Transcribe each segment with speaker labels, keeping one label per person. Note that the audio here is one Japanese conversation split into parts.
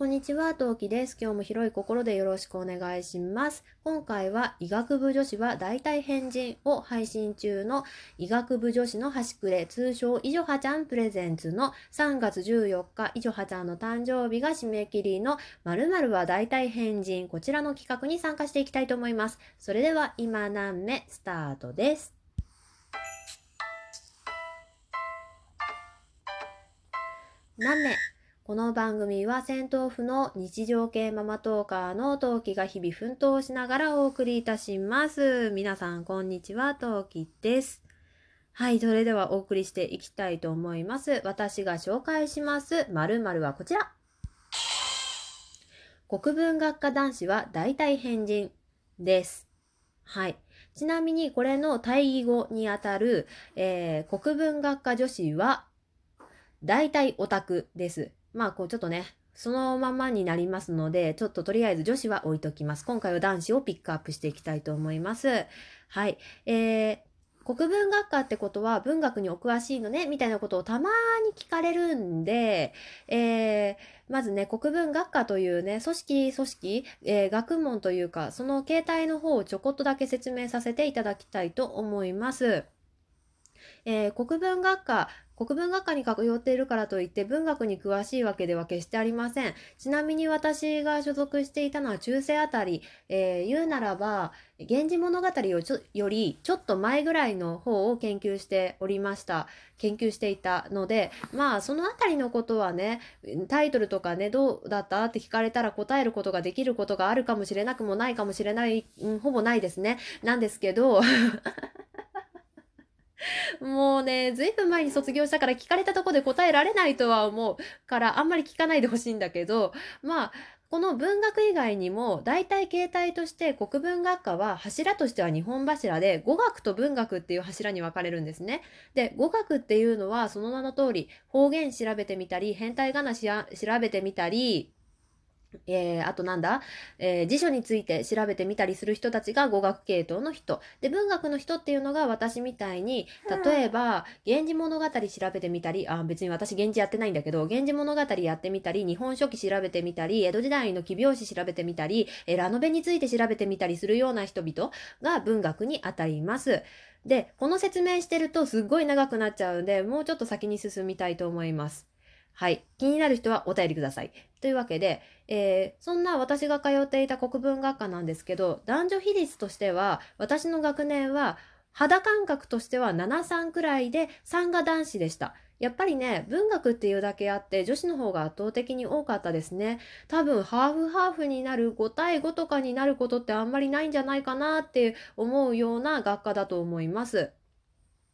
Speaker 1: こんにちは、トウキです。今日も広い心でよろしくお願いします。今回は医学部女子は大体変人を配信中の医学部女子の端くれ、通称いじょはちゃんプレゼンツの3月14日、いじょはちゃんの誕生日が締め切りの〇〇は大体変人、こちらの企画に参加していきたいと思います。それでは今何目スタートです。何目？この番組は戦闘婦の日常系ママトーカーのトウキが日々奮闘しながらお送りいたします。皆さんこんにちは、トウキです。はい、それではお送りしていきたいと思います。私が紹介します〇〇はこちら。国文学科男子は大体変人です。はい。ちなみにこれの対義語にあたる、えー国文学科女子は大体オタクです。まあ、こうちょっとね、そのままになりますので、ちょっととりあえず女子は置いときます。今回は男子をピックアップしていきたいと思います。はい。えー、国文学科ってことは文学にお詳しいのねみたいなことをたまに聞かれるんで、えー、まずね、国文学科というね、組織、組織、えー学問というか、その形態の方をちょこっとだけ説明させていただきたいと思います。えー国文学科、国文学科に通っているからといって文学に詳しいわけでは決してありません。ちなみに私が所属していたのは中世あたり、えー言うならば、源氏物語をよりちょっと前ぐらいの方を研究しておりました。研究していたので、まあそのあたりのことはね、タイトルとかね、どうだったって聞かれたら答えることができることがあるかもしれなくもないかもしれない、ほぼないですね。なんですけど、もうね、ずいぶん前に卒業したから聞かれたとこで答えられないとは思うから、あんまり聞かないでほしいんだけど、まあ、この文学以外にも、大体形態として国文学科は柱としては日本柱で、語学と文学っていう柱に分かれるんですね。で、語学っていうのはその名の通り、方言調べてみたり、変態仮名調べてみたり、えー、あとなんだ、えー辞書について調べてみたりする人たちが語学系統の人。で、文学の人っていうのが私みたいに、例えば、源氏物語調べてみたり、あ、別に私源氏やってないんだけど、源氏物語やってみたり、日本書紀調べてみたり、江戸時代の奇拍子調べてみたり、えーラノベについて調べてみたりするような人々が文学にあたります。で、この説明してるとすっごい長くなっちゃうんで、もうちょっと先に進みたいと思います。はい。気になる人はお便りください。というわけで、えーそんな私が通っていた国文学科なんですけど、男女比率としては、私の学年は、肌感覚としては7-3くらいで、3が男子でした。やっぱりね、文学っていうだけあって、女子の方が圧倒的に多かったですね。多分、ハーフハーフになる5対5とかになることってあんまりないんじゃないかなって思うような学科だと思います。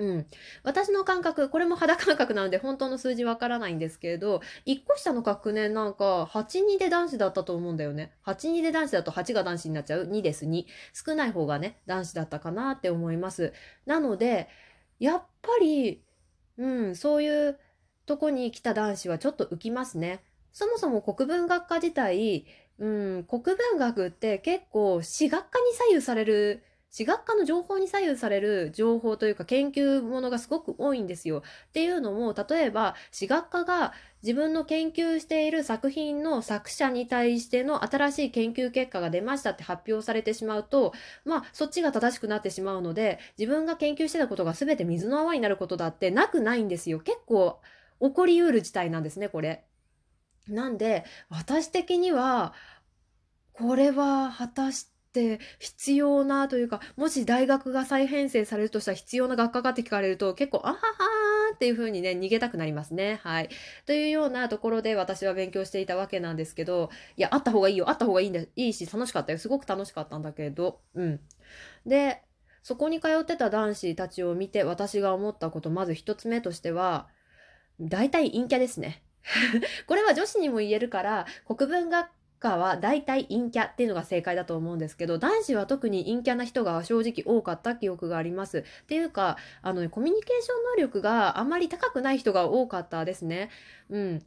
Speaker 1: うん。私の感覚、これも肌感覚なので本当の数字わからないんですけれど、1個下の学年なんか8-2で男子だったと思うんだよね。8-2で男子だと8が男子になっちゃう。2です、2。少ない方がね、男子だったかなって思います。なので、やっぱり、うん、そういうとこに来た男子はちょっと浮きますね。そもそも国文学科自体、うん、国文学って結構私学科に左右される私学科の情報に左右される情報というか研究ものがすごく多いんですよ。っていうのも例えば私学科が自分の研究している作品の作者に対しての新しい研究結果が出ましたって発表されてしまうとまあそっちが正しくなってしまうので自分が研究してたことが全て水の泡になることだってなくないんですよ。結構起こりうる事態なんですねこれ。なんで私的にはこれは果たして必要なというかもし大学が再編成されるとしたら必要な学科かって聞かれると結構あははーっていう風にね逃げたくなりますね。はい。というようなところで私は勉強していたわけなんですけどいやあった方がいいよあった方がいいんだいいし楽しかったよすごく楽しかったんだけどうん。でそこに通ってた男子たちを見て私が思ったことまず一つ目としては大体陰キャですね。これは女子にも言えるから国文学科は大体陰キャっていうのが正解だと思うんですけど男子は特に陰キャな人が正直多かった記憶があります。っていうかあの、ね、コミュニケーション能力があまり高くない人が多かったですね。うん。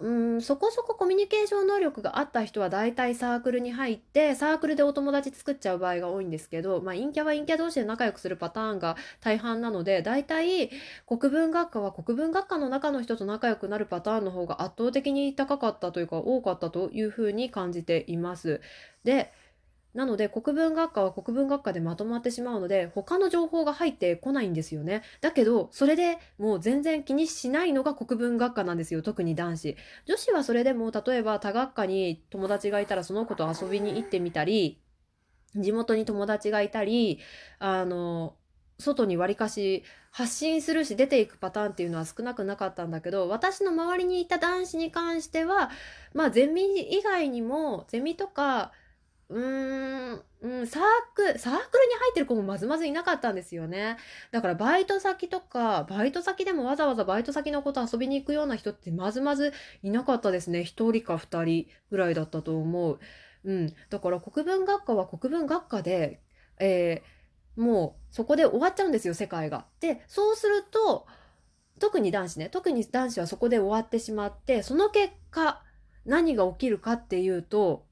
Speaker 1: うんそこそこコミュニケーション能力があった人は大体サークルに入ってサークルでお友達作っちゃう場合が多いんですけど、まあ、陰キャは陰キャ同士で仲良くするパターンが大半なので大体国文学科は国文学科の中の人と仲良くなるパターンの方が圧倒的に高かったというか多かったというふうに感じています。でなので国文学科は国文学科でまとまってしまうので他の情報が入ってこないんですよね。だけどそれでもう全然気にしないのが国文学科なんですよ特に男子。女子はそれでも例えば他学科に友達がいたらその子と遊びに行ってみたり地元に友達がいたりあの外にわりかし発信するし出ていくパターンっていうのは少なくなかったんだけど私の周りにいた男子に関してはまあゼミ以外にもゼミとかうーん、うん、サーク、サークルに入ってる子もまずまずいなかったんですよね。だからバイト先とか、バイト先でもわざわざバイト先の子と遊びに行くような人ってまずまずいなかったですね。1人か2人ぐらいだったと思う。うん。だから国文学科は国文学科で、えー、もうそこで終わっちゃうんですよ、世界が。で、そうすると、特に男子ね、特に男子はそこで終わってしまって、その結果、何が起きるかっていうと、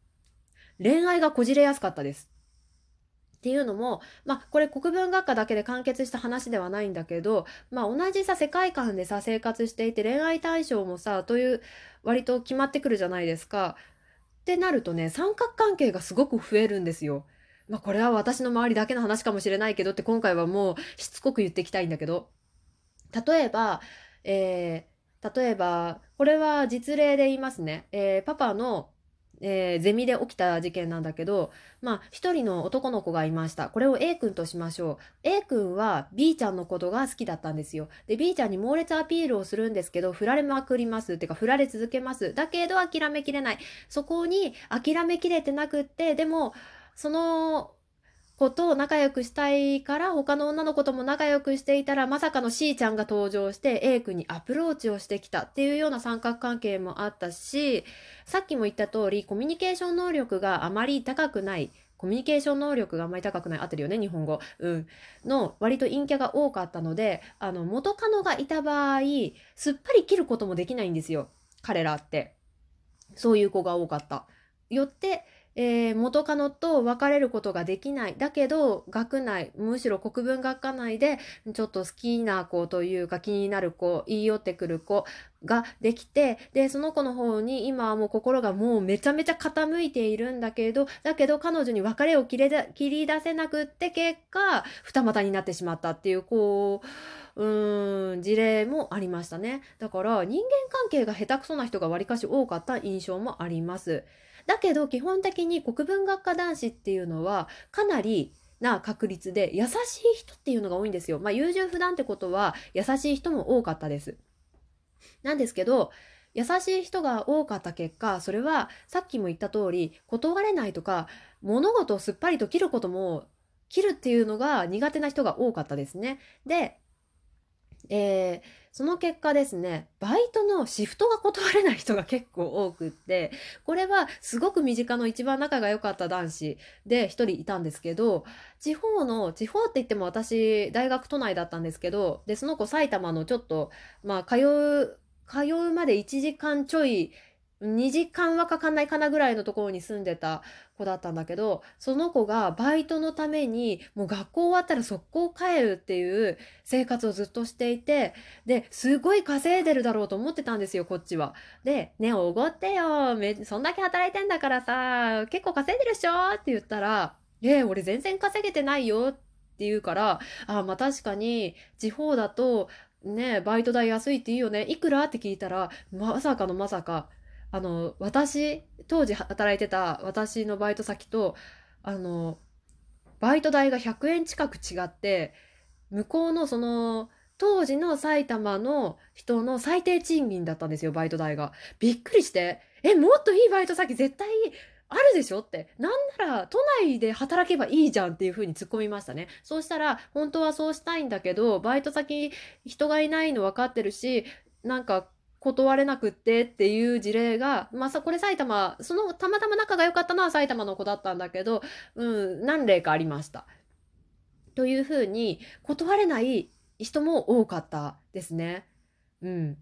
Speaker 1: 恋愛がこじれやすかったです。っていうのも、まあ、これ国文学科だけで完結した話ではないんだけど、まあ、同じさ世界観でさ生活していて恋愛対象もさという割と決まってくるじゃないですか。ってなるとね三角関係がすごく増えるんですよ。まあ、これは私の周りだけの話かもしれないけどって今回はもうしつこく言っていきたいんだけど例えば、えー、例えばこれは実例で言いますね、えー、パパのえー、ゼミで起きた事件なんだけど、まあ、一人の男の子がいました。これを A 君としましょう。A 君は B ちゃんのことが好きだったんですよ。で、B ちゃんに猛烈アピールをするんですけど、振られまくります。ってか、振られ続けます。だけど諦めきれない。そこに諦めきれてなくって、でも、その子と仲良くしたいから他の女の子とも仲良くしていたらまさかの C ちゃんが登場して A 君にアプローチをしてきたっていうような三角関係もあったしさっきも言った通りコミュニケーション能力があまり高くないコミュニケーション能力があまり高くない合ってるよね日本語、うん、の割と陰キャが多かったのであの元カノがいた場合すっぱり切ることもできないんですよ。彼らって。そういう子が多かった。よってえー、元カノと別れることができない。だけど、学内、むしろ国文学科内で、ちょっと好きな子というか気になる子、言い寄ってくる子ができて、で、その子の方に今はもう心がもうめちゃめちゃ傾いているんだけど、だけど彼女に別れを切れ切り出せなくって結果、二股になってしまったっていう、こう、うん、事例もありましたね。だから人間関係が下手くそな人がわりかし多かった印象もあります。だけど基本的に国文学科男子っていうのはかなりな確率で優しい人っていうのが多いんですよ。まあ優柔不断ってことは優しい人も多かったです。なんですけど優しい人が多かった結果それはさっきも言った通り断れないとか物事をすっぱりと切ることも切るっていうのが苦手な人が多かったですね。で、えー、その結果ですね、バイトのシフトが断れない人が結構多くって、これはすごく身近の一番仲が良かった男子で一人いたんですけど、地方の、地方って言っても私、大学都内だったんですけど、で、その子埼玉のちょっと、まあ、通う、通うまで1時間ちょい2時間はかかんないかなぐらいのところに住んでた子だったんだけどその子がバイトのためにもう学校終わったら速攻帰るっていう生活をずっとしていてですごい稼いでるだろうと思ってたんですよこっちは。で「ねおごってよめそんだけ働いてんだからさ結構稼いでるっしょ」って言ったら「え俺全然稼げてないよ」って言うからあまあ確かに地方だとねバイト代安いっていいよねいくら？って聞いたらまさかのまさかあの私当時働いてた私のバイト先とあのバイト代が100円近く違って向こうのその当時の埼玉の人の最低賃金だったんですよバイト代が。びっくりしてえもっといいバイト先絶対あるでしょってなんなら都内で働けばいいじゃんっていう風に突っ込みましたねそうしたら本当はそうしたいんだけどバイト先人がいないの分かってるしなんか断れなくってっていう事例が、まあ、これ埼玉、そのたまたま仲が良かったのは埼玉の子だったんだけど、うん、何例かありました。というふうに、断れない人も多かったですね。うん。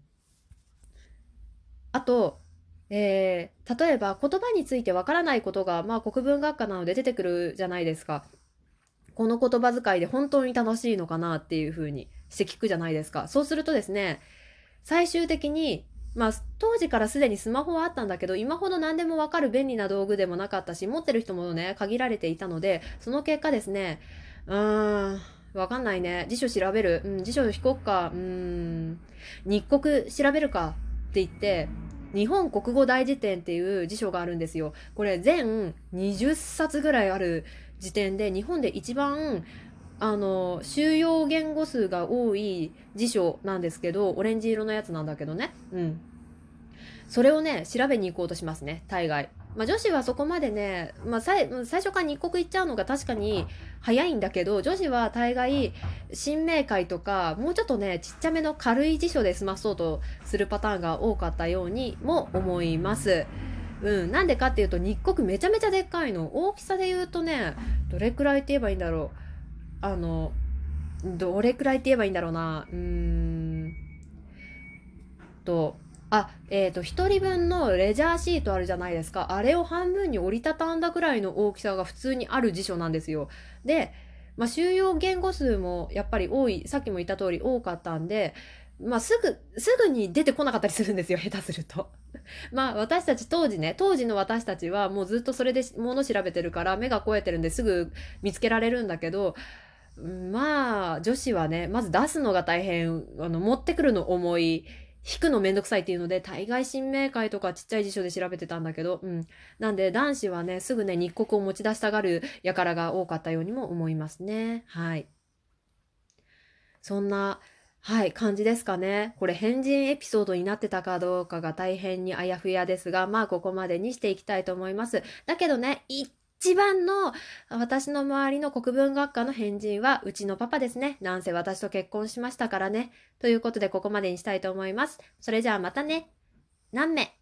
Speaker 1: あと、えー、例えば言葉についてわからないことが、まあ、国文学科なので出てくるじゃないですか。この言葉遣いで本当に楽しいのかなっていうふうにして聞くじゃないですか。そうするとですね、最終的に、まあ、当時からすでにスマホはあったんだけど、今ほど何でもわかる便利な道具でもなかったし、持ってる人もね、限られていたので、その結果ですね、うーん、わかんないね。辞書調べる？うん、辞書引こっか。うん、日国調べるかって言って、日本国語大辞典っていう辞書があるんですよ。これ全20冊ぐらいある時点で日本で一番あの収容言語数が多い辞書なんですけどオレンジ色のやつなんだけどね。うん。それをね調べに行こうとしますね大概。まあ、女子はそこまでね、まあ、最初から日国行っちゃうのが確かに早いんだけど女子は大概新明会とかもうちょっとねちっちゃめの軽い辞書で済まそうとするパターンが多かったようにも思います。うん、なんでかっていうと日国めちゃめちゃでっかいの。大きさで言うとねどれくらいって言えばいいんだろう。あのどれくらいって言えばいいんだろうな。うーんとあえっ、ー、と1人分のレジャーシートあるじゃないですか。あれを半分に折りたたんだくらいの大きさが普通にある辞書なんですよ。で、まあ、収容言語数もやっぱり多いさっきも言った通り多かったんでまあ、すぐ、すぐに出てこなかったりするんですよ、下手すると。まあ、私たち当時ね、当時の私たちはもうずっとそれでもの調べてるから、目が肥えてるんですぐ見つけられるんだけど、まあ、女子はね、まず出すのが大変、あの、持ってくるの重い、引くのめんどくさいっていうので、対外新明会とかちっちゃい辞書で調べてたんだけど、うん。なんで男子はね、すぐね、日国を持ち出したがる輩が多かったようにも思いますね。はい。そんな、はい、感じですかね。これ変人エピソードになってたかどうかが大変にあやふやですが、まあここまでにしていきたいと思います。だけどね、一番の私の周りの国文学科の変人はうちのパパですね。なんせ私と結婚しましたからね。ということでここまでにしたいと思います。それじゃあまたね。何名？